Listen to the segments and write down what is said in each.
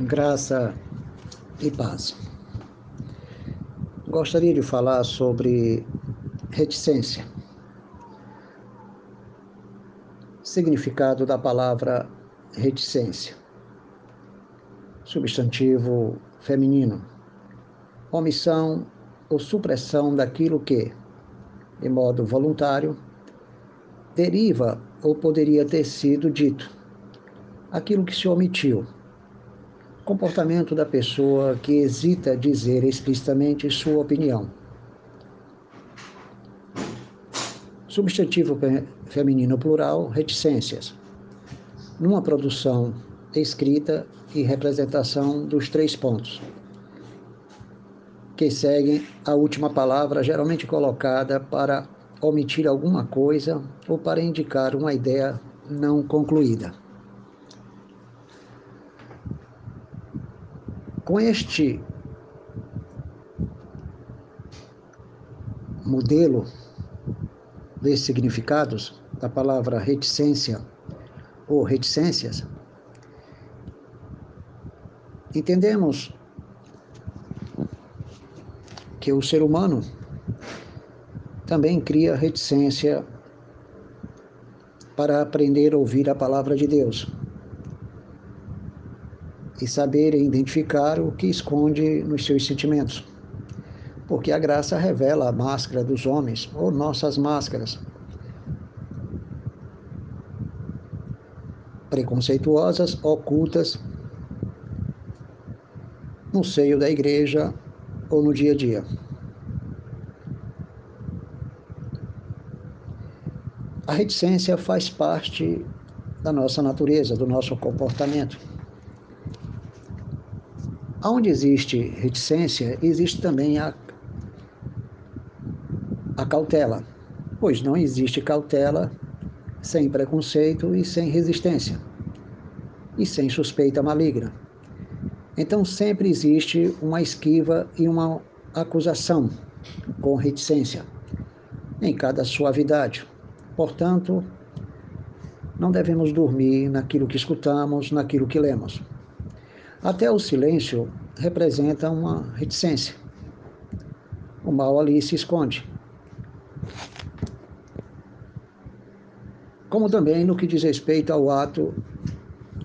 graça e paz. Gostaria de falar sobre reticência. Significado da palavra reticência. Substantivo feminino. Omissão ou supressão daquilo que, de modo voluntário, deriva ou poderia ter sido dito. Aquilo que se omitiu comportamento da pessoa que hesita dizer explicitamente sua opinião. Substantivo feminino plural, reticências. Numa produção escrita e representação dos três pontos, que seguem a última palavra, geralmente colocada para omitir alguma coisa ou para indicar uma ideia não concluída. Com este modelo de significados da palavra reticência ou reticências, entendemos que o ser humano também cria reticência para aprender a ouvir a palavra de Deus e saber identificar o que esconde nos seus sentimentos. Porque a graça revela a máscara dos homens, ou nossas máscaras. Preconceituosas, ocultas, no seio da igreja ou no dia a dia. A reticência faz parte da nossa natureza, do nosso comportamento. Onde existe reticência, existe também a, a cautela, pois não existe cautela sem preconceito e sem resistência, e sem suspeita maligna. Então sempre existe uma esquiva e uma acusação com reticência, em cada suavidade. Portanto, não devemos dormir naquilo que escutamos, naquilo que lemos. Até o silêncio representa uma reticência. O mal ali se esconde. Como também no que diz respeito ao ato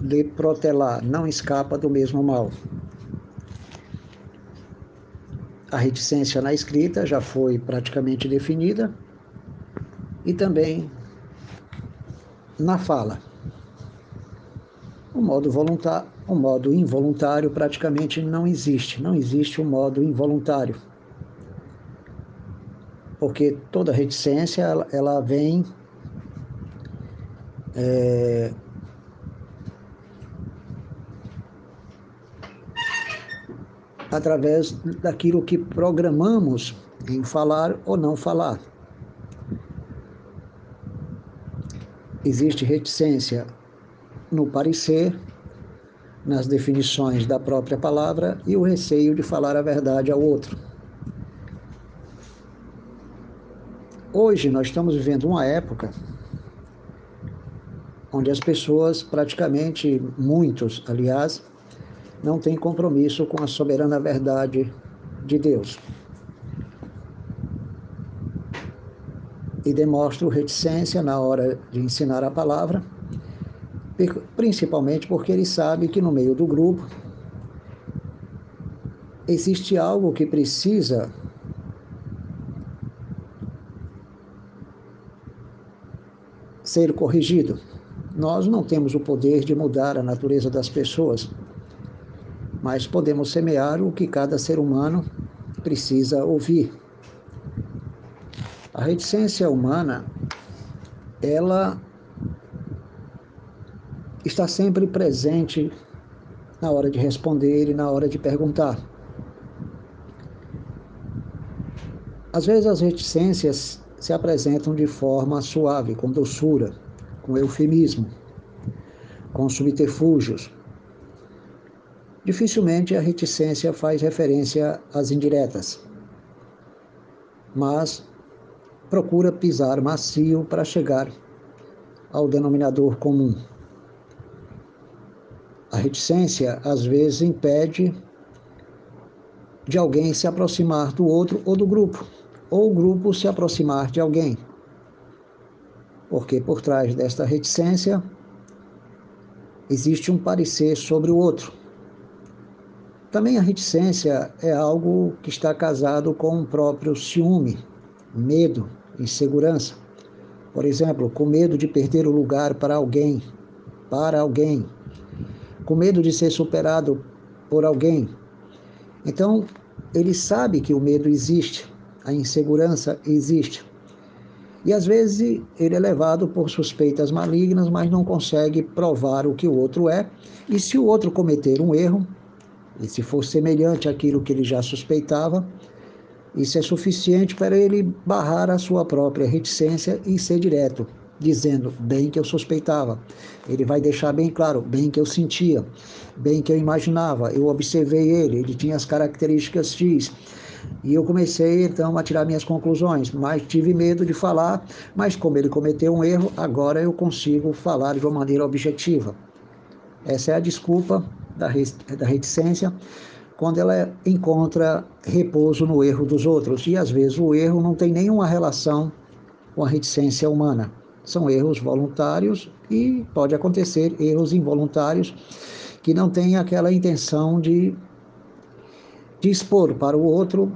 de protelar, não escapa do mesmo mal. A reticência na escrita já foi praticamente definida e também na fala. O modo voluntário o modo involuntário praticamente não existe, não existe o um modo involuntário. Porque toda reticência ela, ela vem é, através daquilo que programamos em falar ou não falar. Existe reticência no parecer, nas definições da própria palavra e o receio de falar a verdade ao outro. Hoje nós estamos vivendo uma época onde as pessoas, praticamente muitos, aliás, não têm compromisso com a soberana verdade de Deus. E demonstram reticência na hora de ensinar a palavra principalmente porque ele sabe que no meio do grupo existe algo que precisa ser corrigido. Nós não temos o poder de mudar a natureza das pessoas, mas podemos semear o que cada ser humano precisa ouvir. A reticência humana, ela está sempre presente na hora de responder e na hora de perguntar. Às vezes as reticências se apresentam de forma suave, com doçura, com eufemismo, com subterfúgios. Dificilmente a reticência faz referência às indiretas, mas procura pisar macio para chegar ao denominador comum. A reticência às vezes impede de alguém se aproximar do outro ou do grupo, ou o grupo se aproximar de alguém. Porque por trás desta reticência existe um parecer sobre o outro. Também a reticência é algo que está casado com o próprio ciúme, medo, insegurança. Por exemplo, com medo de perder o lugar para alguém, para alguém, com medo de ser superado por alguém. Então, ele sabe que o medo existe, a insegurança existe. E às vezes ele é levado por suspeitas malignas, mas não consegue provar o que o outro é. E se o outro cometer um erro, e se for semelhante àquilo que ele já suspeitava, isso é suficiente para ele barrar a sua própria reticência e ser direto, dizendo bem que eu suspeitava. Ele vai deixar bem claro, bem que eu sentia, bem que eu imaginava, eu observei ele, ele tinha as características X. E eu comecei então a tirar minhas conclusões, mas tive medo de falar, mas como ele cometeu um erro, agora eu consigo falar de uma maneira objetiva. Essa é a desculpa da reticência quando ela encontra repouso no erro dos outros. E às vezes o erro não tem nenhuma relação com a reticência humana. São erros voluntários e pode acontecer erros involuntários que não têm aquela intenção de, de expor para o outro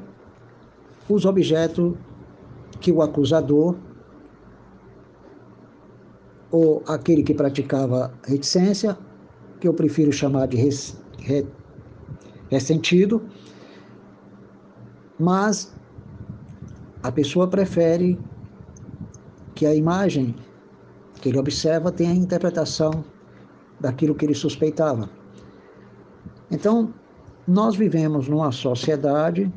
os objetos que o acusador ou aquele que praticava reticência, que eu prefiro chamar de res, re, é sentido, mas a pessoa prefere que a imagem que ele observa tenha a interpretação daquilo que ele suspeitava. Então, nós vivemos numa sociedade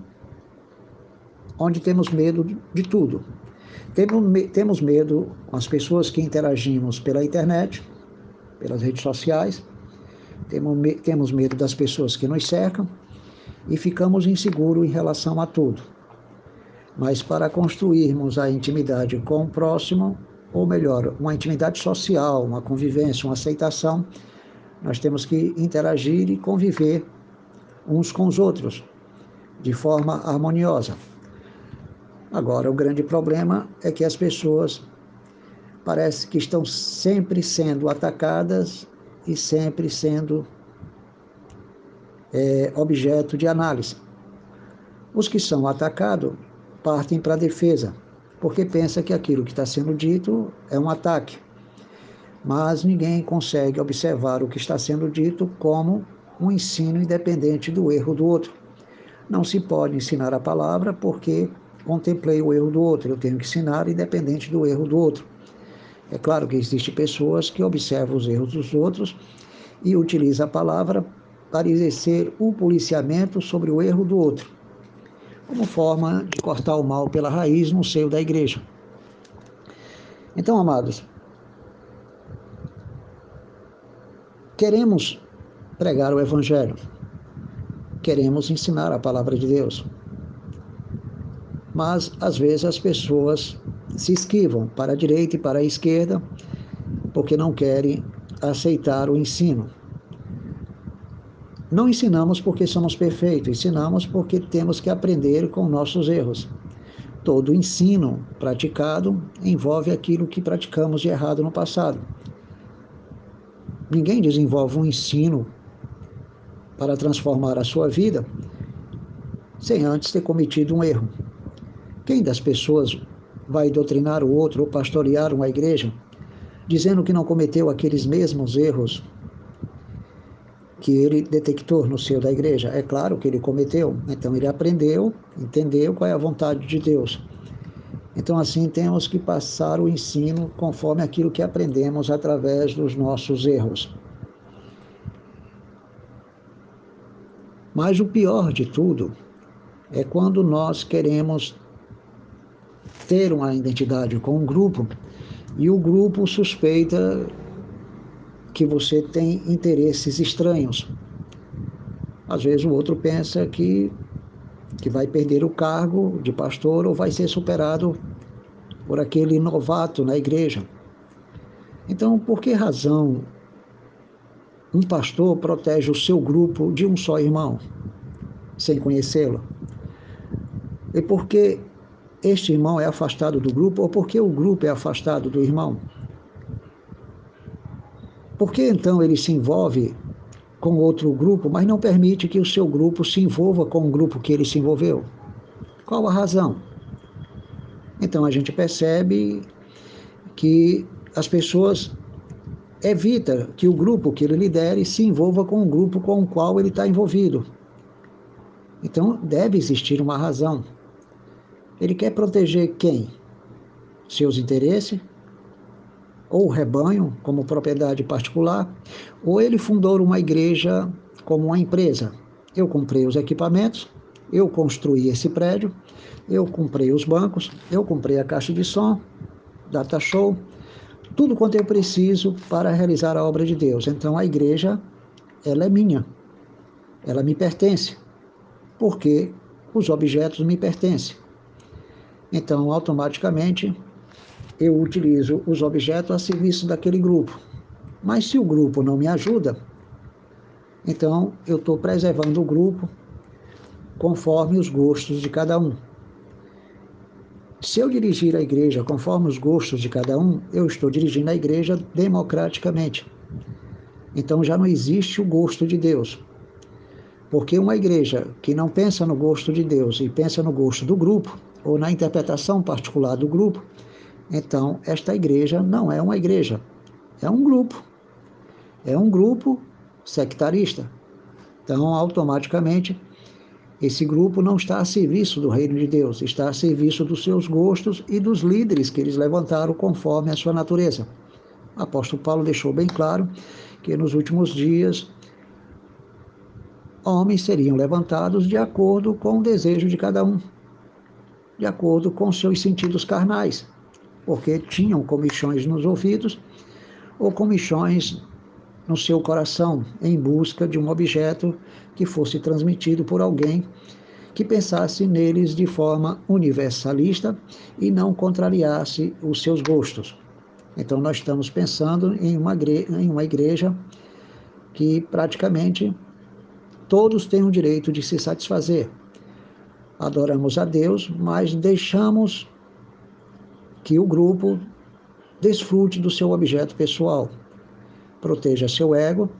onde temos medo de tudo. Temos medo com as pessoas que interagimos pela internet, pelas redes sociais, temos medo das pessoas que nos cercam e ficamos inseguros em relação a tudo. Mas para construirmos a intimidade com o próximo, ou melhor, uma intimidade social, uma convivência, uma aceitação, nós temos que interagir e conviver uns com os outros de forma harmoniosa. Agora, o grande problema é que as pessoas parece que estão sempre sendo atacadas e sempre sendo é, objeto de análise. Os que são atacados partem para a defesa, porque pensa que aquilo que está sendo dito é um ataque. Mas ninguém consegue observar o que está sendo dito como um ensino independente do erro do outro. Não se pode ensinar a palavra porque contemplei o erro do outro, eu tenho que ensinar independente do erro do outro. É claro que existem pessoas que observam os erros dos outros e utilizam a palavra para exercer o policiamento sobre o erro do outro, como forma de cortar o mal pela raiz no seio da igreja. Então, amados, queremos pregar o Evangelho, queremos ensinar a palavra de Deus, mas às vezes as pessoas se esquivam para a direita e para a esquerda porque não querem aceitar o ensino. Não ensinamos porque somos perfeitos, ensinamos porque temos que aprender com nossos erros. Todo ensino praticado envolve aquilo que praticamos de errado no passado. Ninguém desenvolve um ensino para transformar a sua vida sem antes ter cometido um erro. Quem das pessoas vai doutrinar o outro ou pastorear uma igreja, dizendo que não cometeu aqueles mesmos erros que ele detectou no seio da igreja. É claro que ele cometeu, então ele aprendeu, entendeu qual é a vontade de Deus. Então, assim, temos que passar o ensino conforme aquilo que aprendemos através dos nossos erros. Mas o pior de tudo é quando nós queremos ter uma identidade com um grupo e o grupo suspeita que você tem interesses estranhos. Às vezes o outro pensa que, que vai perder o cargo de pastor ou vai ser superado por aquele novato na igreja. Então, por que razão um pastor protege o seu grupo de um só irmão, sem conhecê-lo? E por que este irmão é afastado do grupo ou por que o grupo é afastado do irmão? Por que então ele se envolve com outro grupo, mas não permite que o seu grupo se envolva com o grupo que ele se envolveu? Qual a razão? Então a gente percebe que as pessoas evita que o grupo que ele lidere se envolva com o grupo com o qual ele está envolvido. Então, deve existir uma razão. Ele quer proteger quem? Seus interesses? Ou rebanho, como propriedade particular? Ou ele fundou uma igreja como uma empresa? Eu comprei os equipamentos, eu construí esse prédio, eu comprei os bancos, eu comprei a caixa de som, data show, tudo quanto eu preciso para realizar a obra de Deus. Então a igreja, ela é minha, ela me pertence, porque os objetos me pertencem. Então, automaticamente, eu utilizo os objetos a serviço daquele grupo. Mas se o grupo não me ajuda, então eu estou preservando o grupo conforme os gostos de cada um. Se eu dirigir a igreja conforme os gostos de cada um, eu estou dirigindo a igreja democraticamente. Então já não existe o gosto de Deus. Porque uma igreja que não pensa no gosto de Deus e pensa no gosto do grupo, ou na interpretação particular do grupo, então esta igreja não é uma igreja, é um grupo. É um grupo sectarista. Então, automaticamente, esse grupo não está a serviço do reino de Deus, está a serviço dos seus gostos e dos líderes que eles levantaram conforme a sua natureza. O apóstolo Paulo deixou bem claro que nos últimos dias homens seriam levantados de acordo com o desejo de cada um, de acordo com seus sentidos carnais, porque tinham comichões nos ouvidos ou comichões no seu coração em busca de um objeto que fosse transmitido por alguém que pensasse neles de forma universalista e não contrariasse os seus gostos. Então, nós estamos pensando em uma, em uma igreja que praticamente todos têm o direito de se satisfazer. Adoramos a Deus, mas deixamos que o grupo desfrute do seu objeto pessoal, proteja seu ego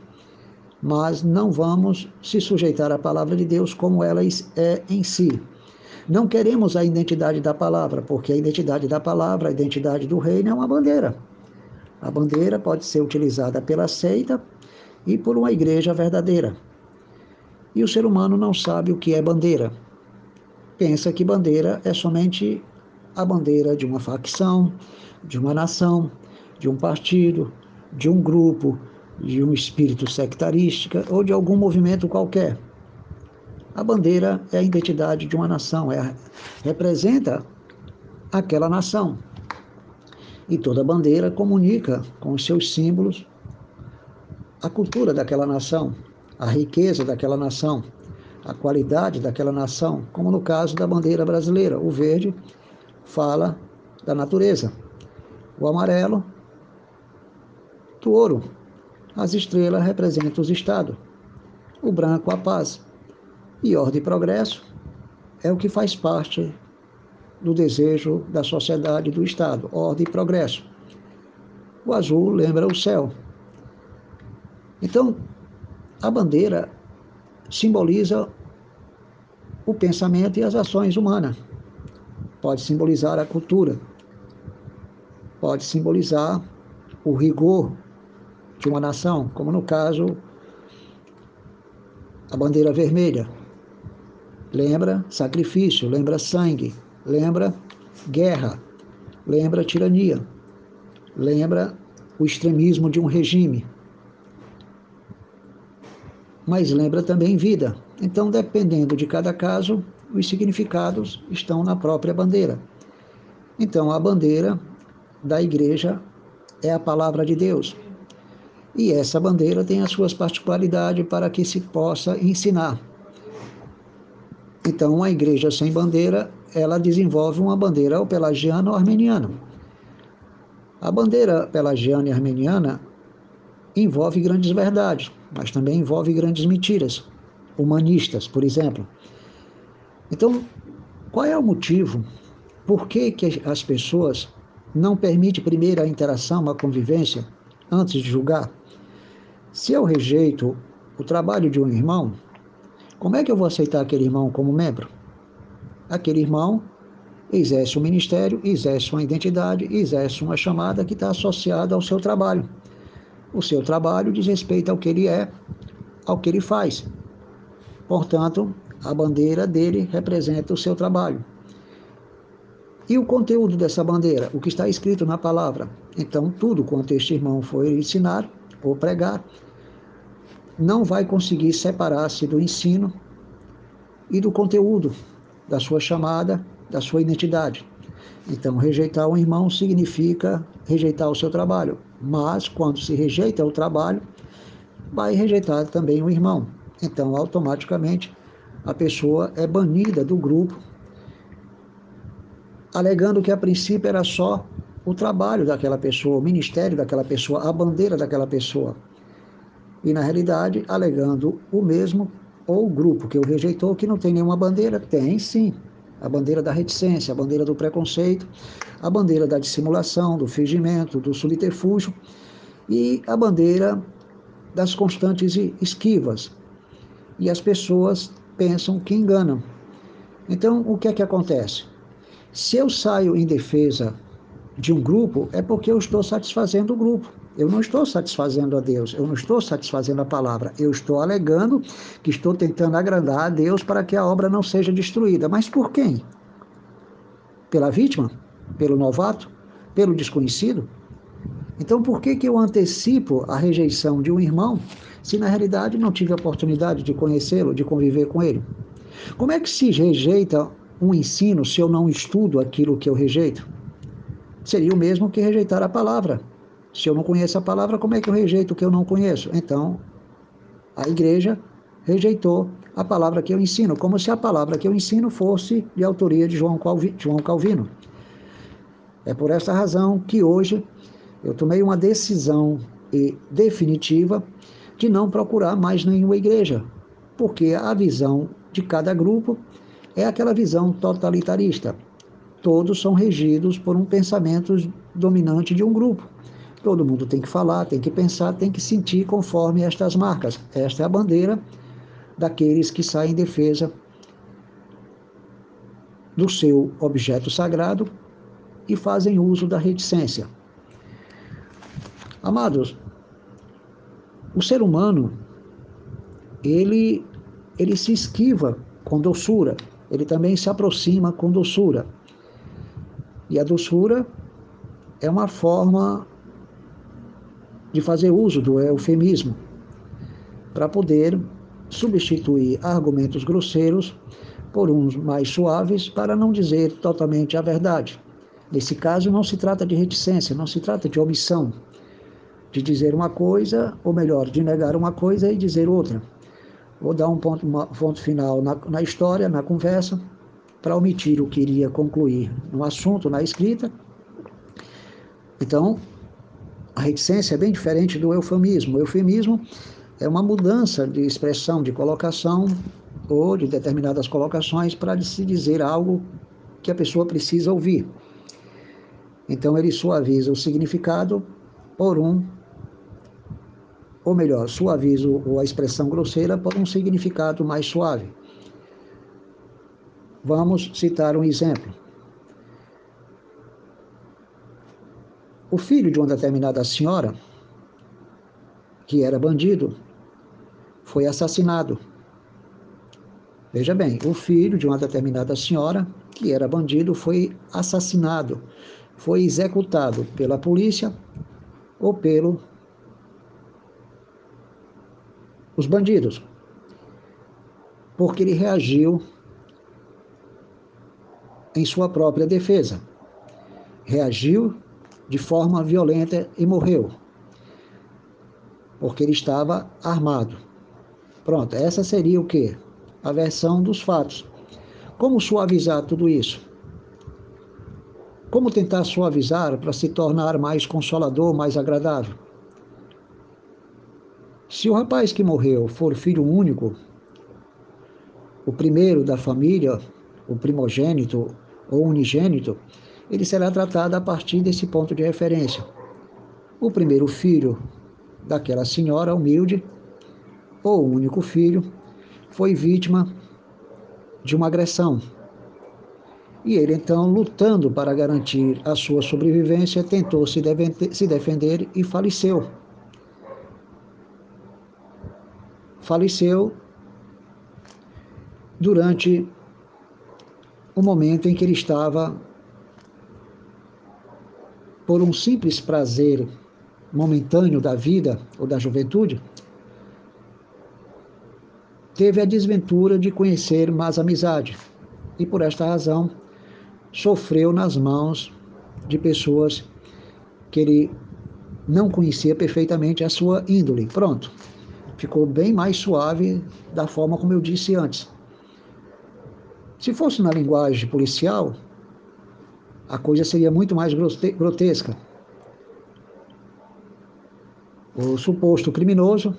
mas não vamos se sujeitar à palavra de Deus como ela é em si. Não queremos a identidade da palavra, porque a identidade da palavra, a identidade do reino é uma bandeira. A bandeira pode ser utilizada pela seita e por uma igreja verdadeira. E o ser humano não sabe o que é bandeira. Pensa que bandeira é somente a bandeira de uma facção, de uma nação, de um partido, de um grupo, de um espírito sectarística ou de algum movimento qualquer. A bandeira é a identidade de uma nação, é, representa aquela nação. E toda bandeira comunica com os seus símbolos a cultura daquela nação, a riqueza daquela nação, a qualidade daquela nação, como no caso da bandeira brasileira. O verde fala da natureza, o amarelo do ouro, as estrelas representam os estados, o branco a paz. E ordem e progresso é o que faz parte do desejo da sociedade do Estado, ordem e progresso. O azul lembra o céu. Então, a bandeira simboliza o pensamento e as ações humanas. Pode simbolizar a cultura, pode simbolizar o rigor de uma nação, como no caso a bandeira vermelha. Lembra sacrifício, lembra sangue, lembra guerra, lembra tirania, lembra o extremismo de um regime. Mas lembra também vida. Então, dependendo de cada caso, os significados estão na própria bandeira. Então, a bandeira da igreja é a palavra de Deus. E essa bandeira tem as suas particularidades para que se possa ensinar. Então, uma igreja sem bandeira, ela desenvolve uma bandeira ou pelagiana ou armeniana. A bandeira pelagiana e armeniana envolve grandes verdades, mas também envolve grandes mentiras, humanistas, por exemplo. Então, qual é o motivo? Por que, que as pessoas não permitem primeiro a interação, a convivência, antes de julgar? Se eu rejeito o trabalho de um irmão, como é que eu vou aceitar aquele irmão como membro? Aquele irmão exerce um ministério, exerce uma identidade, exerce uma chamada que está associada ao seu trabalho. O seu trabalho diz respeito ao que ele é, ao que ele faz. Portanto, a bandeira dele representa o seu trabalho. E o conteúdo dessa bandeira? O que está escrito na palavra. Então, tudo quanto este irmão foi ensinar ou pregar, não vai conseguir separar-se do ensino e do conteúdo da sua chamada, da sua identidade. Então, rejeitar um irmão significa rejeitar o seu trabalho. Mas, quando se rejeita o trabalho, vai rejeitar também o irmão. Então, automaticamente, a pessoa é banida do grupo, alegando que a princípio era só o trabalho daquela pessoa, o ministério daquela pessoa, a bandeira daquela pessoa. E, na realidade, alegando o mesmo ou o grupo que o rejeitou, que não tem nenhuma bandeira, tem sim a bandeira da reticência, a bandeira do preconceito, a bandeira da dissimulação, do fingimento, do subterfúgio e a bandeira das constantes esquivas. E as pessoas pensam que enganam. Então, o que é que acontece? Se eu saio em defesa de um grupo, é porque eu estou satisfazendo o grupo. Eu não estou satisfazendo a Deus, eu não estou satisfazendo a palavra. Eu estou alegando que estou tentando agradar a Deus para que a obra não seja destruída. Mas por quem? Pela vítima? Pelo novato? Pelo desconhecido? Então, por que, que eu antecipo a rejeição de um irmão se na realidade não tive a oportunidade de conhecê-lo, de conviver com ele? Como é que se rejeita um ensino se eu não estudo aquilo que eu rejeito? Seria o mesmo que rejeitar a palavra. Se eu não conheço a palavra, como é que eu rejeito o que eu não conheço? Então, a igreja rejeitou a palavra que eu ensino, como se a palavra que eu ensino fosse de autoria de João Calvino. É por essa razão que hoje eu tomei uma decisão definitiva de não procurar mais nenhuma igreja, porque a visão de cada grupo é aquela visão totalitarista. Todos são regidos por um pensamento dominante de um grupo. Todo mundo tem que falar, tem que pensar, tem que sentir conforme estas marcas. Esta é a bandeira daqueles que saem em defesa do seu objeto sagrado e fazem uso da reticência. Amados, o ser humano ele ele se esquiva com doçura, ele também se aproxima com doçura. E a doçura é uma forma de fazer uso do eufemismo para poder substituir argumentos grosseiros por uns mais suaves para não dizer totalmente a verdade. Nesse caso, não se trata de reticência, não se trata de omissão, de dizer uma coisa, ou melhor, de negar uma coisa e dizer outra. Vou dar um ponto, um ponto final na, na história, na conversa, para omitir o que iria concluir no assunto, na escrita. Então, a reticência é bem diferente do eufemismo. O eufemismo é uma mudança de expressão, de colocação ou de determinadas colocações para se dizer algo que a pessoa precisa ouvir. Então ele suaviza o significado por um, ou melhor, suaviza a expressão grosseira por um significado mais suave. Vamos citar um exemplo. O filho de uma determinada senhora, que era bandido, foi assassinado. Veja bem, o filho de uma determinada senhora, que era bandido, foi assassinado, foi executado pela polícia ou pelo os bandidos, porque ele reagiu em sua própria defesa. Reagiu de forma violenta e morreu, porque ele estava armado. Pronto, essa seria o que? A versão dos fatos. Como suavizar tudo isso? Como tentar suavizar para se tornar mais consolador, mais agradável? Se o rapaz que morreu for filho único, o primeiro da família, o primogênito ou unigênito, ele será tratado a partir desse ponto de referência. O primeiro filho daquela senhora humilde, ou único filho, foi vítima de uma agressão. E ele, então, lutando para garantir a sua sobrevivência, tentou se defender e faleceu. Faleceu durante o momento em que ele estava, por um simples prazer momentâneo da vida ou da juventude, teve a desventura de conhecer mais amizade e, por esta razão, sofreu nas mãos de pessoas que ele não conhecia perfeitamente a sua índole. Pronto. Ficou bem mais suave da forma como eu disse antes. Se fosse na linguagem policial, a coisa seria muito mais grotesca. O suposto criminoso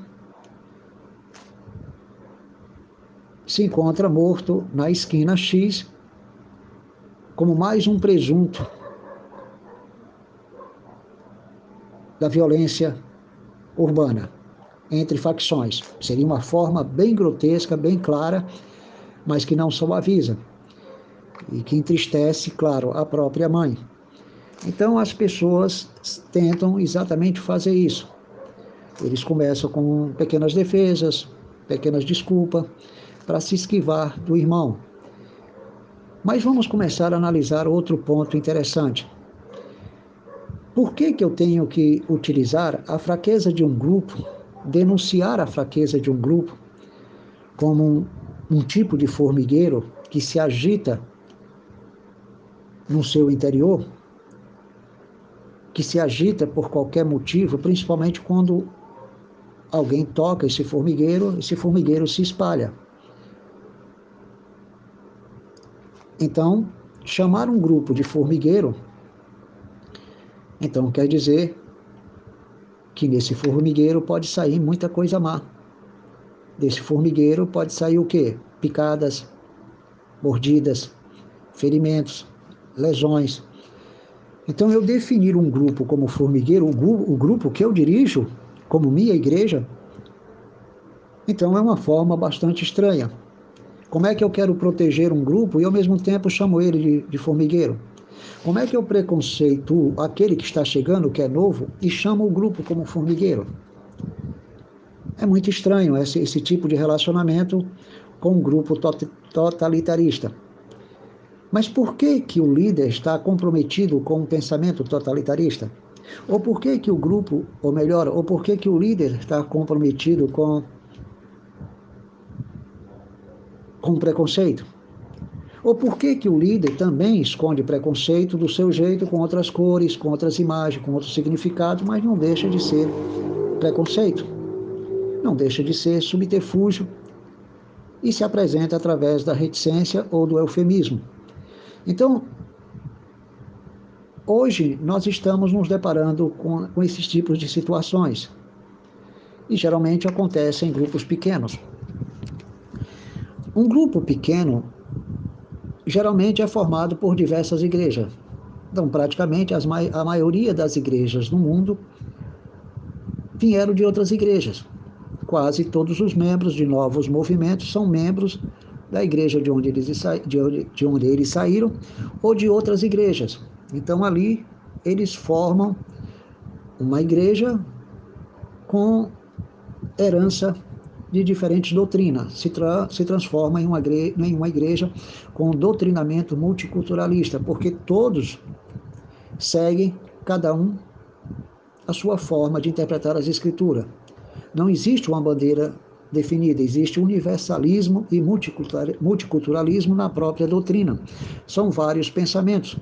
se encontra morto na esquina X como mais um presunto da violência urbana entre facções. Seria uma forma bem grotesca, bem clara mas que não suaviza e que entristece, claro, a própria mãe. Então as pessoas tentam exatamente fazer isso. Eles começam com pequenas defesas, pequenas desculpas, para se esquivar do irmão. Mas vamos começar a analisar outro ponto interessante. Por que, que eu tenho que utilizar a fraqueza de um grupo, denunciar a fraqueza de um grupo, como um, um tipo de formigueiro que se agita no seu interior, que se agita por qualquer motivo, principalmente quando alguém toca esse formigueiro, esse formigueiro se espalha. Então, chamar um grupo de formigueiro, então quer dizer que nesse formigueiro pode sair muita coisa má desse formigueiro pode sair o quê? Picadas, mordidas, ferimentos, lesões. Então, eu definir um grupo como formigueiro, o, grupo, o grupo que eu dirijo, como minha igreja, então é uma forma bastante estranha. Como é que eu quero proteger um grupo e ao mesmo tempo chamo ele de, de formigueiro? Como é que eu preconceito aquele que está chegando, que é novo, e chamo o grupo como formigueiro? É muito estranho esse, esse tipo de relacionamento com um grupo totalitarista. Mas por que, que o líder está comprometido com um pensamento totalitarista? Ou por que, que o grupo, ou melhor, ou por que, que o líder está comprometido com, com preconceito? Ou por que, que o líder também esconde preconceito do seu jeito, com outras cores, com outras imagens, com outros significados, mas não deixa de ser preconceito? não deixa de ser subterfúgio e se apresenta através da reticência ou do eufemismo. Então, hoje nós estamos nos deparando com, com esses tipos de situações e geralmente acontecem em grupos pequenos. Um grupo pequeno geralmente é formado por diversas igrejas. Então, praticamente a maioria das igrejas no mundo vieram de outras igrejas quase todos os membros de novos movimentos são membros da igreja de onde eles, de onde, de onde eles saíram ou de outras igrejas. Então ali eles formam uma igreja com herança de diferentes doutrinas, se, tra se transforma em uma, em uma igreja com doutrinamento multiculturalista, porque todos seguem, cada um, a sua forma de interpretar as escrituras. Não existe uma bandeira definida, existe universalismo e multiculturalismo na própria doutrina. São vários pensamentos.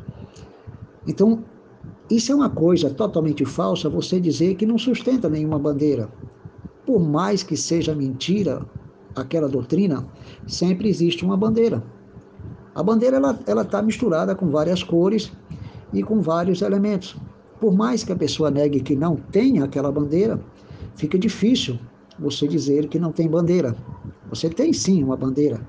Então, isso é uma coisa totalmente falsa você dizer que não sustenta nenhuma bandeira. Por mais que seja mentira aquela doutrina, sempre existe uma bandeira. A bandeira ela está misturada com várias cores e com vários elementos. Por mais que a pessoa negue que não tenha aquela bandeira, fica difícil você dizer que não tem bandeira. Você tem sim uma bandeira.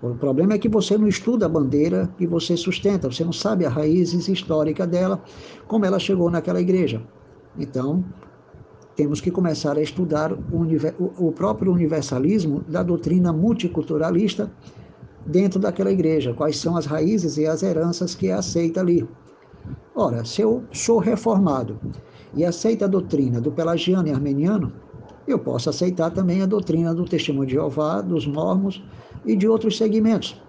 O problema é que você não estuda a bandeira que você sustenta, você não sabe a raiz histórica dela, como ela chegou naquela igreja. Então, temos que começar a estudar o, o próprio universalismo da doutrina multiculturalista dentro daquela igreja, quais são as raízes e as heranças que é aceita ali. Ora, se eu sou reformado e aceito a doutrina do pelagiano e armeniano, eu posso aceitar também a doutrina do testemunho de Jeová, dos mormons e de outros segmentos.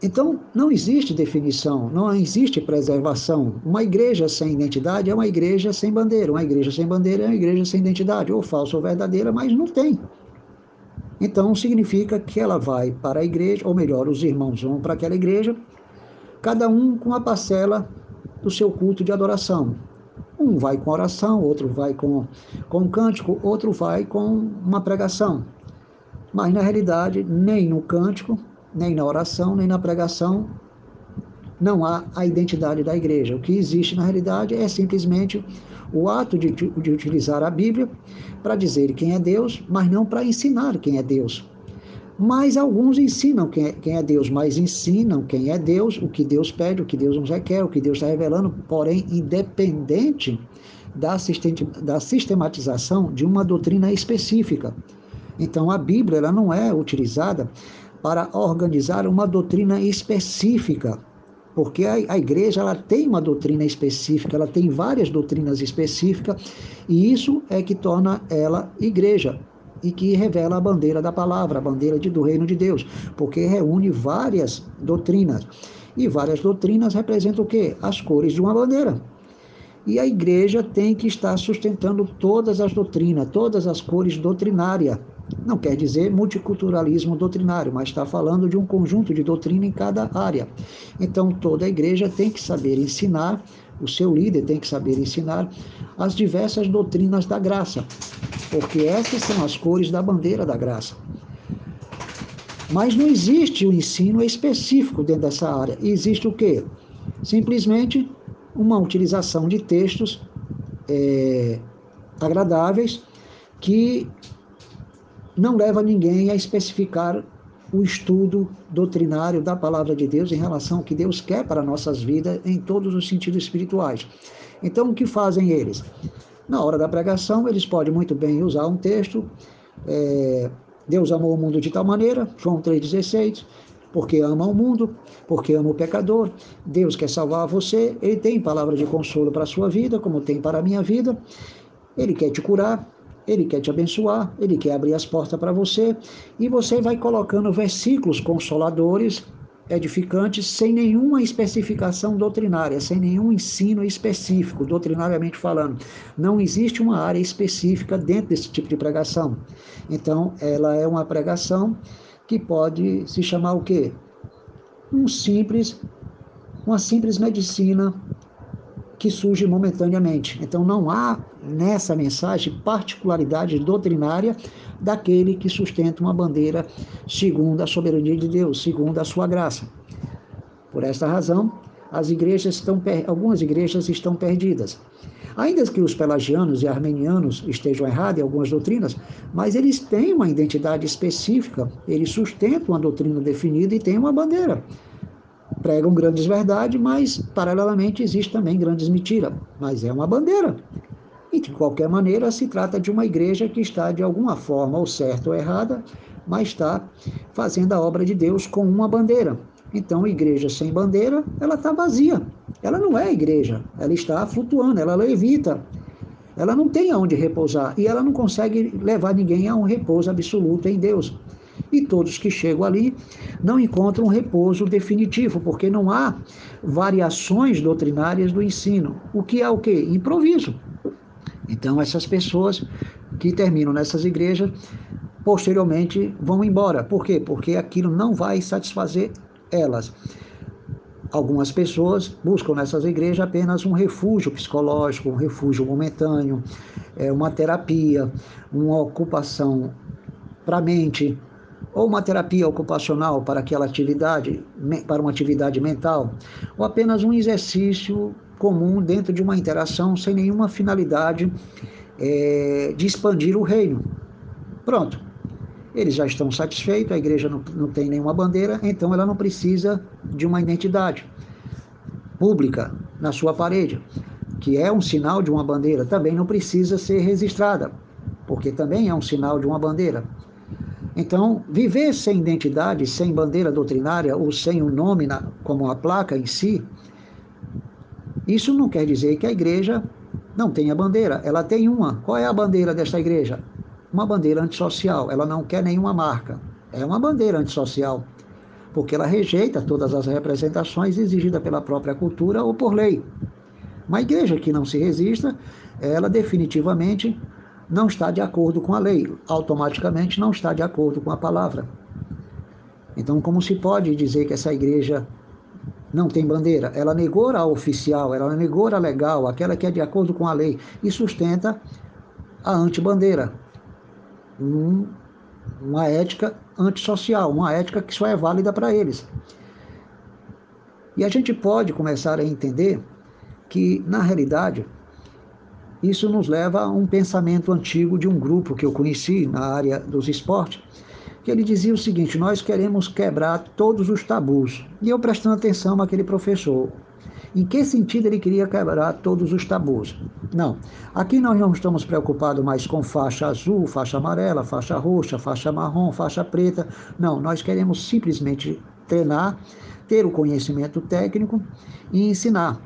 Então, não existe definição, não existe preservação. Uma igreja sem identidade é uma igreja sem bandeira. Uma igreja sem bandeira é uma igreja sem identidade, ou falsa ou verdadeira, mas não tem. Então, significa que ela vai para a igreja, ou melhor, os irmãos vão para aquela igreja, cada um com a parcela do seu culto de adoração. Um vai com oração, outro vai com, com cântico, outro vai com uma pregação. Mas, na realidade, nem no cântico, nem na oração, nem na pregação, não há a identidade da igreja. O que existe na realidade é simplesmente o ato de, de utilizar a Bíblia para dizer quem é Deus, mas não para ensinar quem é Deus. Mas alguns ensinam quem é, quem é, Deus, mas ensinam quem é Deus, o que Deus pede, o que Deus nos requer, o que Deus está revelando, porém, independente da, da sistematização de uma doutrina específica. Então, a Bíblia ela não é utilizada para organizar uma doutrina específica, porque a, a, igreja ela tem uma doutrina específica, ela tem várias doutrinas específicas, e isso é que torna ela igreja e que revela a bandeira da palavra, a bandeira de, do reino de Deus, porque reúne várias doutrinas. E várias doutrinas representam o quê? As cores de uma bandeira. E a igreja tem que estar sustentando todas as doutrinas, todas as cores doutrinárias não quer dizer multiculturalismo doutrinário, mas está falando de um conjunto de doutrina em cada área. Então, toda a igreja tem que saber ensinar, o seu líder tem que saber ensinar as diversas doutrinas da graça, porque essas são as cores da bandeira da graça. Mas não existe o um ensino específico dentro dessa área. Existe o quê? Simplesmente uma utilização de textos é, agradáveis que não leva ninguém a especificar o estudo doutrinário da palavra de Deus em relação ao que Deus quer para nossas vidas em todos os sentidos espirituais. Então, o que fazem eles? Na hora da pregação, eles podem muito bem usar um texto. É, Deus amou o mundo de tal maneira, João 3,16, porque ama o mundo, porque ama o pecador. Deus quer salvar você, Ele tem palavra de consolo para a sua vida, como tem para a minha vida. Ele quer te curar, ele quer te abençoar, ele quer abrir as portas para você, e você vai colocando versículos consoladores, edificantes, sem nenhuma especificação doutrinária, sem nenhum ensino específico, doutrinariamente falando. Não existe uma área específica dentro desse tipo de pregação. Então, ela é uma pregação que pode se chamar o quê? Um simples, uma simples medicina que surge momentaneamente. Então não há nessa mensagem particularidade doutrinária daquele que sustenta uma bandeira segundo a soberania de Deus, segundo a sua graça. Por esta razão, as igrejas estão algumas igrejas estão perdidas. Ainda que os pelagianos e armenianos estejam errados em algumas doutrinas, mas eles têm uma identidade específica, eles sustentam uma doutrina definida e têm uma bandeira pregam grandes verdades, mas paralelamente existe também grandes mentiras. Mas é uma bandeira. E de qualquer maneira se trata de uma igreja que está de alguma forma, ou certa ou errada, mas está fazendo a obra de Deus com uma bandeira. Então, igreja sem bandeira, ela está vazia. Ela não é igreja, ela está flutuando, ela levita. Ela não tem aonde repousar e ela não consegue levar ninguém a um repouso absoluto em Deus e todos que chegam ali não encontram um repouso definitivo, porque não há variações doutrinárias do ensino. O que é o quê? Improviso. Então, essas pessoas que terminam nessas igrejas, posteriormente vão embora. Por quê? Porque aquilo não vai satisfazer elas. Algumas pessoas buscam nessas igrejas apenas um refúgio psicológico, um refúgio momentâneo, é, uma terapia, uma ocupação para a mente, ou uma terapia ocupacional para aquela atividade, para uma atividade mental, ou apenas um exercício comum dentro de uma interação sem nenhuma finalidade é, de expandir o reino. Pronto. Eles já estão satisfeitos, a igreja não, não tem nenhuma bandeira, então ela não precisa de uma identidade pública na sua parede, que é um sinal de uma bandeira, também não precisa ser registrada, porque também é um sinal de uma bandeira. Então, viver sem identidade, sem bandeira doutrinária ou sem um nome na, como a placa em si, isso não quer dizer que a igreja não tenha bandeira. Ela tem uma. Qual é a bandeira desta igreja? Uma bandeira antissocial. Ela não quer nenhuma marca. É uma bandeira antissocial porque ela rejeita todas as representações exigidas pela própria cultura ou por lei. Uma igreja que não se resista, ela definitivamente não está de acordo com a lei, automaticamente não está de acordo com a palavra. Então, como se pode dizer que essa igreja não tem bandeira? Ela negou a oficial, ela negou a legal, aquela que é de acordo com a lei, e sustenta a antibandeira. Um, uma ética antissocial, uma ética que só é válida para eles. E a gente pode começar a entender que, na realidade, isso nos leva a um pensamento antigo de um grupo que eu conheci na área dos esportes, que ele dizia o seguinte: nós queremos quebrar todos os tabus. E eu prestando atenção àquele professor, em que sentido ele queria quebrar todos os tabus? Não. Aqui nós não estamos preocupados mais com faixa azul, faixa amarela, faixa roxa, faixa marrom, faixa preta. Não, nós queremos simplesmente treinar, ter o conhecimento técnico e ensinar.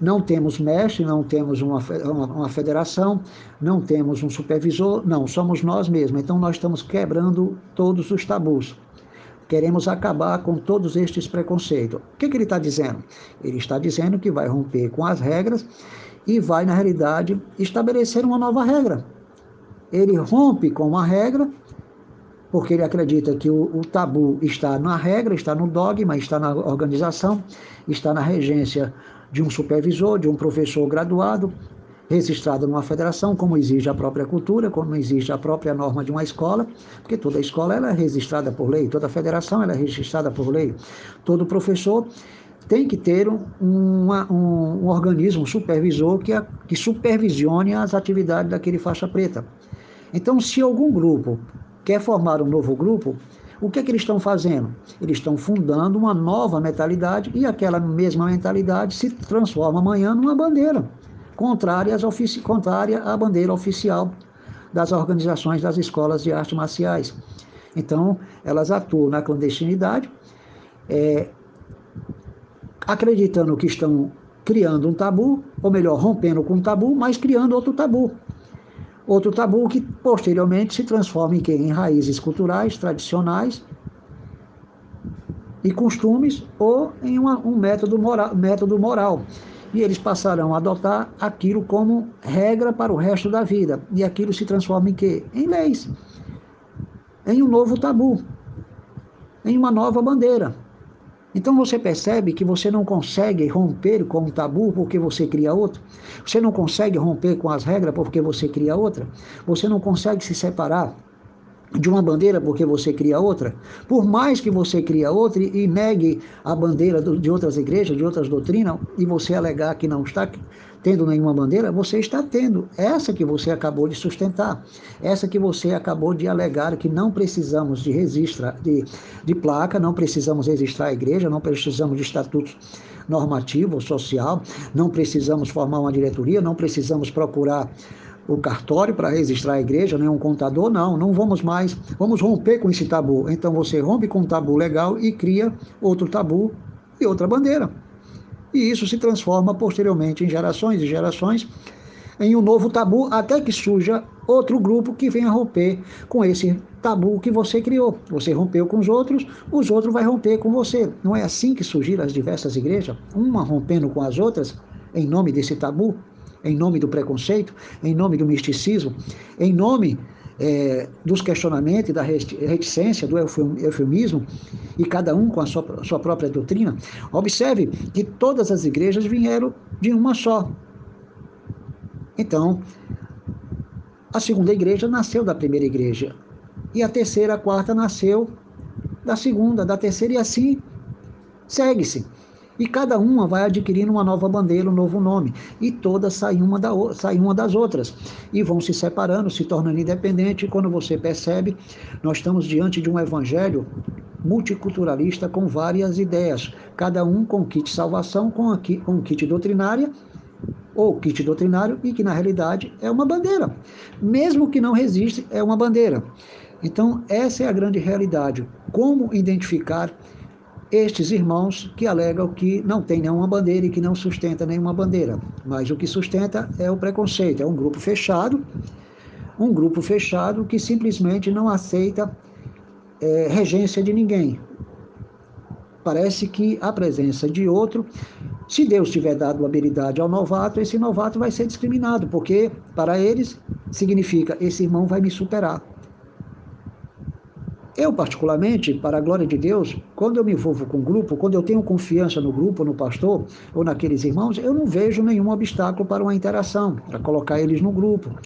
Não temos mestre, não temos uma, uma, uma, federação, não temos um supervisor, não, somos nós mesmos. Então nós estamos quebrando todos os tabus. Queremos acabar com todos estes preconceitos. O que, que ele está dizendo? Ele está dizendo que vai romper com as regras e vai, na realidade, estabelecer uma nova regra. Ele rompe com uma regra, porque ele acredita que o, o tabu está na regra, está no dogma, está na organização, está na regência de um supervisor, de um professor graduado, registrada numa federação, como exige a própria cultura, como exige a própria norma de uma escola, porque toda escola ela é registrada por lei, toda federação ela é registrada por lei, todo professor tem que ter um, uma, um, um organismo supervisor que, que supervisione as atividades daquele faixa preta. Então, se algum grupo quer formar um novo grupo, o que, é que eles estão fazendo? Eles estão fundando uma nova mentalidade e aquela mesma mentalidade se transforma amanhã numa bandeira contrária, ofici contrária à bandeira oficial das organizações das escolas de artes marciais. Então, elas atuam na clandestinidade, é, acreditando que estão criando um tabu, ou melhor, rompendo com um tabu, mas criando outro tabu. Outro tabu que posteriormente se transforma em, em raízes culturais, tradicionais e costumes, ou em uma, um método moral, método moral e eles passarão a adotar aquilo como regra para o resto da vida. E aquilo se transforma em quê? Em leis, em um novo tabu, em uma nova bandeira. Então você percebe que você não consegue romper com um tabu porque você cria outro. Você não consegue romper com as regras porque você cria outra. Você não consegue se separar de uma bandeira porque você cria outra, por mais que você cria outra e, negue a bandeira de outras igrejas, de outras doutrinas, e você alegar que não está tendo nenhuma bandeira, você está tendo essa que você acabou de sustentar, essa que você acabou de alegar que não precisamos de registro, de, de placa, não precisamos registrar a igreja, não precisamos de estatutos normativo, social, não precisamos formar uma diretoria, não precisamos procurar o cartório para registrar a igreja, nem um contador, não, não vamos mais, vamos romper com esse tabu. Então você rompe com um tabu legal e cria outro tabu e outra bandeira. E isso se transforma posteriormente em gerações e gerações em um novo tabu, até que surja outro grupo que venha romper com esse tabu que você criou. Você rompeu com os outros, os outros vão romper com você. Não é assim que surgiram as diversas igrejas, uma rompendo com as outras em nome desse tabu? em nome do preconceito, em nome do misticismo, em nome é, dos questionamentos da reticência, do eufemismo, e cada um com a sua, sua própria doutrina. Observe que todas as igrejas vieram de uma só. Então, a segunda igreja nasceu da primeira igreja, e a terceira, a quarta nasceu da segunda, da terceira, e assim segue-se. E cada uma vai adquirindo uma nova bandeira, um novo nome. E todas saem uma, da, saem uma das outras. E vão se separando, se tornando independentes. E quando você percebe, nós estamos diante de um evangelho multiculturalista com várias ideias. Cada um com kit salvação, com, aqui, com kit doutrinária ou kit doutrinário e que na realidade é uma bandeira. Mesmo que não resiste, é uma bandeira. Então, essa é a grande realidade. Como identificar estes irmãos que alegam que não tem nenhuma bandeira e que não sustenta nenhuma bandeira. Mas o que sustenta é o preconceito, é um grupo fechado, um grupo fechado que simplesmente não aceita é, regência de ninguém. Parece que a presença de outro, se Deus tiver dado habilidade ao novato, esse novato vai ser discriminado, porque para eles significa esse irmão vai me superar. Eu, particularmente, para a glória de Deus, quando eu me envolvo com o grupo, quando eu tenho confiança no grupo, no pastor ou naqueles irmãos, eu não vejo nenhum obstáculo para uma interação, para colocar eles no grupo,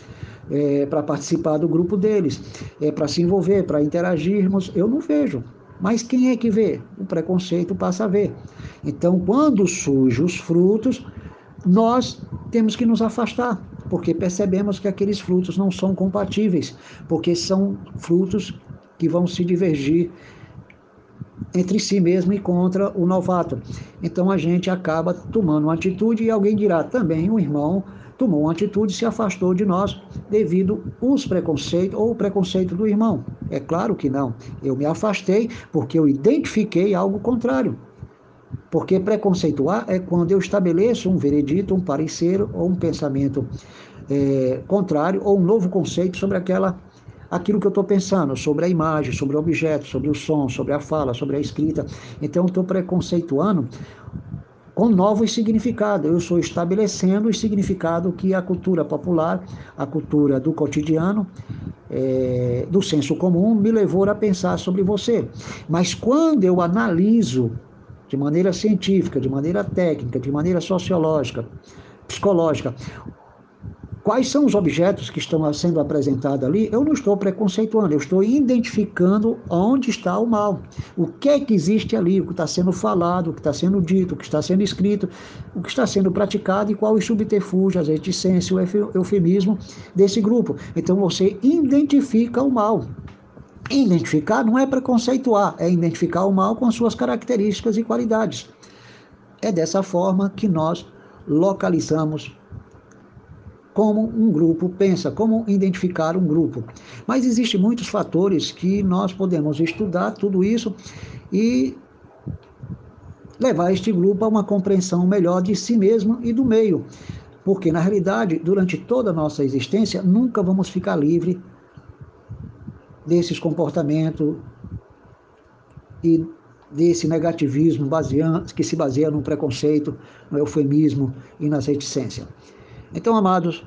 é, para participar do grupo deles, é, para se envolver, para interagirmos. Eu não vejo. Mas quem é que vê? O preconceito passa a ver. Então, quando surgem os frutos, nós temos que nos afastar, porque percebemos que aqueles frutos não são compatíveis, porque são frutos que vão se divergir entre si mesmo e contra o novato. Então a gente acaba tomando uma atitude e alguém dirá também o irmão tomou uma atitude e se afastou de nós devido aos preconceitos ou o preconceito do irmão. É claro que não. Eu me afastei porque eu identifiquei algo contrário. Porque preconceituar é quando eu estabeleço um veredito, um parecer ou um pensamento é, contrário ou um novo conceito sobre aquela aquilo que eu estou pensando sobre a imagem, sobre o objeto, sobre o som, sobre a fala, sobre a escrita. Então, estou preconceituando com novos significados. Eu estou estabelecendo o significado que a cultura popular, a cultura do cotidiano, é, do senso comum, me levou a pensar sobre você. Mas quando eu analiso de maneira científica, de maneira técnica, de maneira sociológica, psicológica, quais são os objetos que estão sendo apresentados ali, eu não estou preconceituando, eu estou identificando onde está o mal. O que é que existe ali, o que está sendo falado, o que está sendo dito, o que está sendo escrito, o que está sendo praticado e qual o subterfúgio, a reticência, o eufemismo desse grupo. Então você identifica o mal. Identificar não é preconceituar, é identificar o mal com as suas características e qualidades. É dessa forma que nós localizamos como um grupo pensa, como identificar um grupo. Mas existem muitos fatores que nós podemos estudar tudo isso e levar este grupo a uma compreensão melhor de si mesmo e do meio. Porque, na realidade, durante toda a nossa existência, nunca vamos ficar livre desses comportamentos e desse negativismo baseando, que se baseia no preconceito, no eufemismo e nas reticências. Então, amados,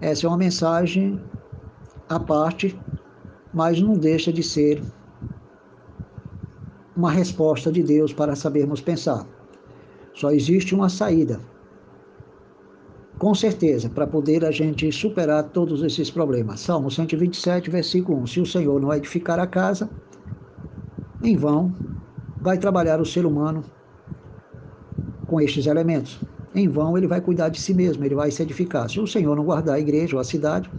essa é uma mensagem à parte, mas não deixa de ser uma resposta de Deus para sabermos pensar. Só existe uma saída. Com certeza, para poder a gente superar todos esses problemas. Salmo 127, versículo 1. Se o Senhor não edificar a casa, em vão vai trabalhar o ser humano com estes elementos em vão ele vai cuidar de si mesmo, ele vai se edificar. Se o Senhor não guardar a igreja ou a cidade,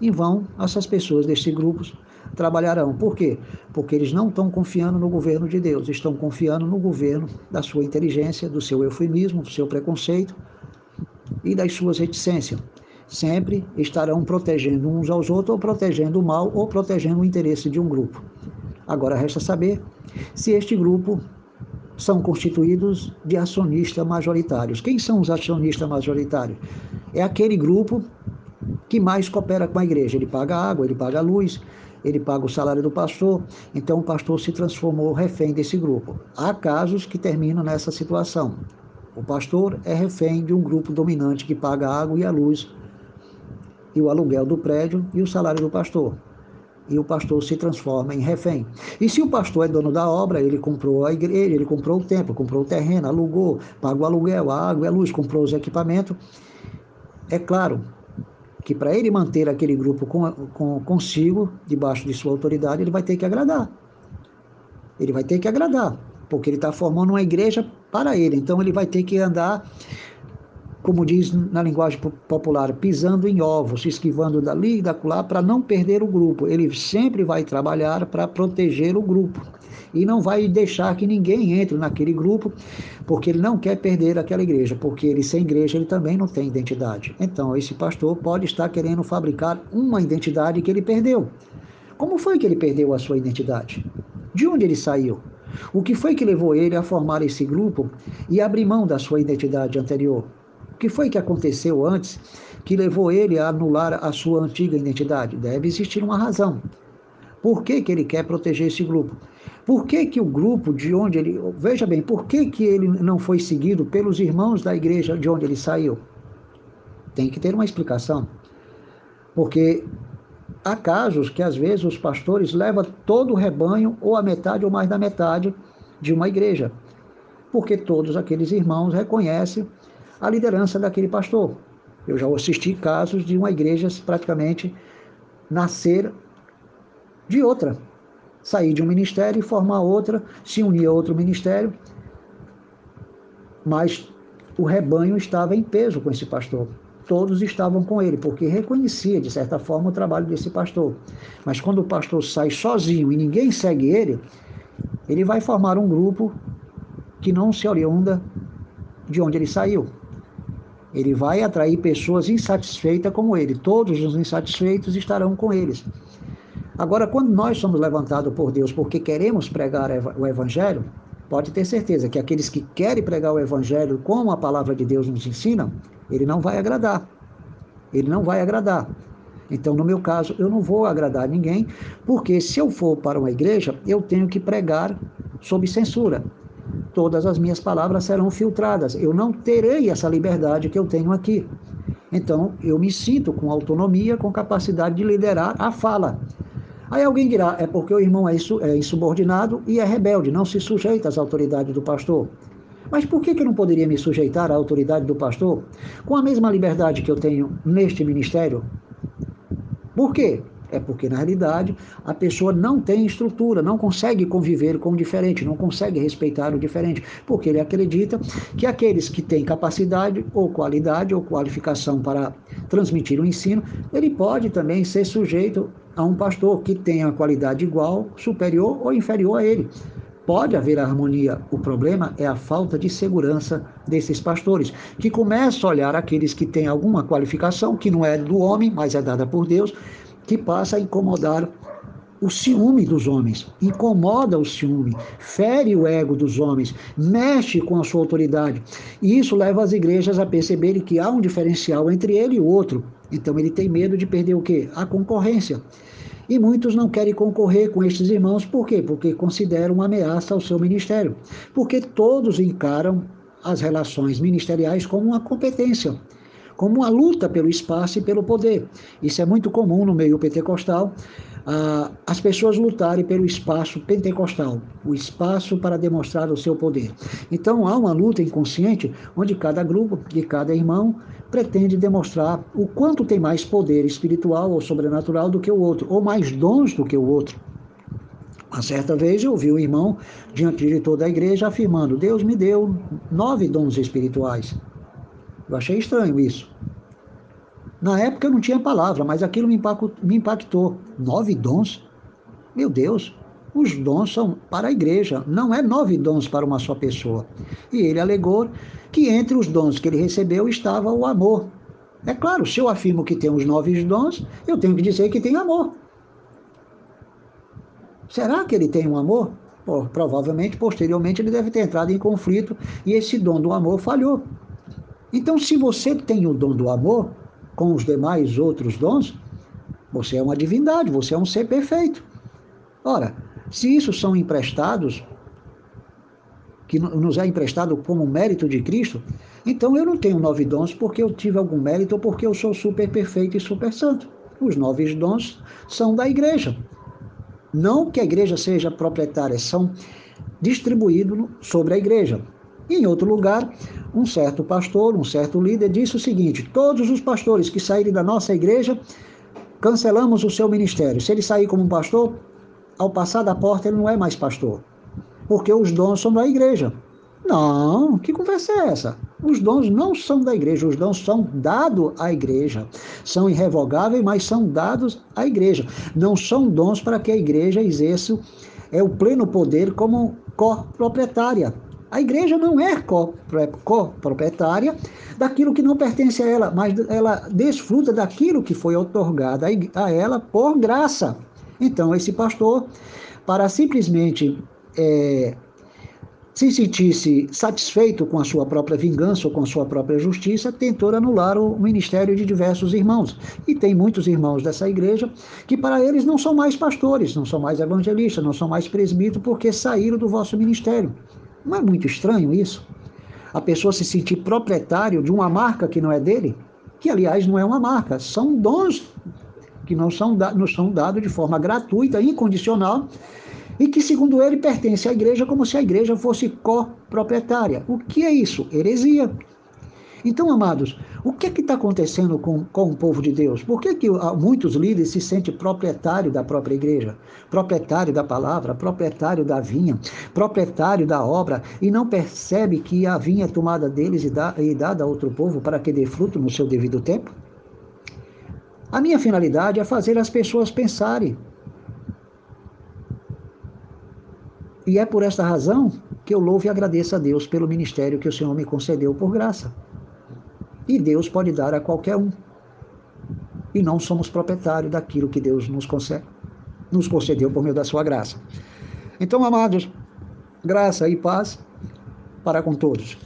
em vão essas pessoas destes grupos trabalharão. Por quê? Porque eles não estão confiando no governo de Deus, estão confiando no governo da sua inteligência, do seu eufemismo, do seu preconceito e das suas reticências. Sempre estarão protegendo uns aos outros, ou protegendo o mal, ou protegendo o interesse de um grupo. Agora resta saber se este grupo são constituídos de acionistas majoritários. Quem são os acionistas majoritários? É aquele grupo que mais coopera com a igreja. Ele paga água, ele paga luz, ele paga o salário do pastor. Então o pastor se transformou refém desse grupo. Há casos que terminam nessa situação. O pastor é refém de um grupo dominante que paga a água e a luz, e o aluguel do prédio e o salário do pastor e o pastor se transforma em refém. E se o pastor é dono da obra, ele comprou a igreja, ele comprou o templo, comprou o terreno, alugou, pagou o aluguel, a água, a luz, comprou os equipamentos, é claro que para ele manter aquele grupo com, com, consigo, debaixo de sua autoridade, ele vai ter que agradar. Ele vai ter que agradar, porque ele está formando uma igreja para ele. Então ele vai ter que andar como diz na linguagem popular, pisando em ovos, esquivando dali e daquela para não perder o grupo. Ele sempre vai trabalhar para proteger o grupo e não vai deixar que ninguém entre naquele grupo, porque ele não quer perder aquela igreja, porque ele sem igreja ele também não tem identidade. Então esse pastor pode estar querendo fabricar uma identidade que ele perdeu. Como foi que ele perdeu a sua identidade? De onde ele saiu? O que foi que levou ele a formar esse grupo e abrir mão da sua identidade anterior? Que foi que aconteceu antes que levou ele a anular a sua antiga identidade? Deve existir uma razão. Por que, que ele quer proteger esse grupo? Por que, que o grupo de onde ele. Veja bem, por que, que ele não foi seguido pelos irmãos da igreja de onde ele saiu? Tem que ter uma explicação. Porque há casos que às vezes os pastores levam todo o rebanho, ou a metade ou mais da metade, de uma igreja. Porque todos aqueles irmãos reconhecem a liderança daquele pastor. Eu já assisti casos de uma igreja praticamente nascer de outra, sair de um ministério e formar outra, se unir a outro ministério, mas o rebanho estava em peso com esse pastor. Todos estavam com ele, porque reconhecia, de certa forma, o trabalho desse pastor. Mas quando o pastor sai sozinho e ninguém segue ele, ele vai formar um grupo que não se oriunda de onde ele saiu. Ele vai atrair pessoas insatisfeitas como ele. Todos os insatisfeitos estarão com eles. Agora, quando nós somos levantados por Deus porque queremos pregar o Evangelho, pode ter certeza que aqueles que querem pregar o Evangelho como a palavra de Deus nos ensina, ele não vai agradar. Ele não vai agradar. Então, no meu caso, eu não vou agradar ninguém, porque se eu for para uma igreja, eu tenho que pregar sob censura todas as minhas palavras serão filtradas. Eu não terei essa liberdade que eu tenho aqui. Então, eu me sinto com autonomia, com capacidade de liderar a fala. Aí alguém dirá, é porque o irmão é, é insubordinado e é rebelde, não se sujeita às autoridades do pastor. Mas por que, que eu não poderia me sujeitar à autoridade do pastor com a mesma liberdade que eu tenho neste ministério? Por quê? É porque, na realidade, a pessoa não tem estrutura, não consegue conviver com o diferente, não consegue respeitar o diferente, porque ele acredita que aqueles que têm capacidade ou qualidade ou qualificação para transmitir o ensino, ele pode também ser sujeito a um pastor que tenha qualidade igual, superior ou inferior a ele. Pode haver harmonia. O problema é a falta de segurança desses pastores, que começam a olhar aqueles que têm alguma qualificação, que não é do homem, mas é dada por Deus, que passa a incomodar o ciúme dos homens, incomoda o ciúme, fere o ego dos homens, mexe com a sua autoridade. E isso leva as igrejas a perceberem que há um diferencial entre ele e o outro. Então ele tem medo de perder o quê? A concorrência. E muitos não querem concorrer com estes irmãos, por quê? Porque consideram uma ameaça ao seu ministério. Porque todos encaram as relações ministeriais como uma competência como uma luta pelo espaço e pelo poder. Isso é muito comum no meio pentecostal, ah, as pessoas lutarem pelo espaço pentecostal, o espaço para demonstrar o seu poder. Então há uma luta inconsciente onde cada grupo de cada irmão pretende demonstrar o quanto tem mais poder espiritual ou sobrenatural do que o outro, ou mais dons do que o outro. Uma certa vez eu ouvi um irmão, diante de toda a igreja, afirmando: Deus me deu nove dons espirituais. Eu achei estranho isso. Na época eu não tinha palavra, mas aquilo me impactou. Nove dons? Meu Deus, os dons são para a igreja, não é nove dons para uma só pessoa. E ele alegou que entre os dons que ele recebeu estava o amor. É claro, se eu afirmo que tem os nove dons, eu tenho que dizer que tem amor. Será que ele tem um amor? Provavelmente, posteriormente, ele deve ter entrado em conflito e esse dom do amor falhou. Então, se você tem o dom do amor, com os demais outros dons, você é uma divindade, você é um ser perfeito. Ora, se isso são emprestados, que nos é emprestado como mérito de Cristo, então eu não tenho nove dons porque eu tive algum mérito ou porque eu sou super perfeito e super santo. Os nove dons são da igreja. Não que a igreja seja proprietária, são distribuídos sobre a igreja. Em outro lugar, um certo pastor, um certo líder, disse o seguinte: todos os pastores que saírem da nossa igreja, cancelamos o seu ministério. Se ele sair como pastor, ao passar da porta, ele não é mais pastor, porque os dons são da igreja. Não, que conversa é essa? Os dons não são da igreja, os dons são dados à igreja. São irrevogáveis, mas são dados à igreja. Não são dons para que a igreja exerça é o pleno poder como co-proprietária. A igreja não é co-proprietária daquilo que não pertence a ela, mas ela desfruta daquilo que foi otorgado a ela por graça. Então, esse pastor, para simplesmente é, se sentisse satisfeito com a sua própria vingança ou com a sua própria justiça, tentou anular o ministério de diversos irmãos. E tem muitos irmãos dessa igreja que, para eles, não são mais pastores, não são mais evangelistas, não são mais presbíteros, porque saíram do vosso ministério. Não é muito estranho isso? A pessoa se sentir proprietário de uma marca que não é dele, que aliás não é uma marca, são dons que não são, não são dados de forma gratuita, incondicional, e que, segundo ele, pertence à igreja como se a igreja fosse coproprietária. O que é isso? Heresia. Então, amados, o que é que está acontecendo com, com o povo de Deus? Por que, que muitos líderes se sentem proprietário da própria igreja, proprietário da palavra, proprietário da vinha, proprietário da obra, e não percebe que a vinha é tomada deles e, dá, e dada a outro povo para que dê fruto no seu devido tempo? A minha finalidade é fazer as pessoas pensarem E é por esta razão que eu louvo e agradeço a Deus pelo ministério que o Senhor me concedeu por graça. E Deus pode dar a qualquer um. E não somos proprietários daquilo que Deus nos concede, nos concedeu por meio da sua graça. Então, amados, graça e paz para com todos.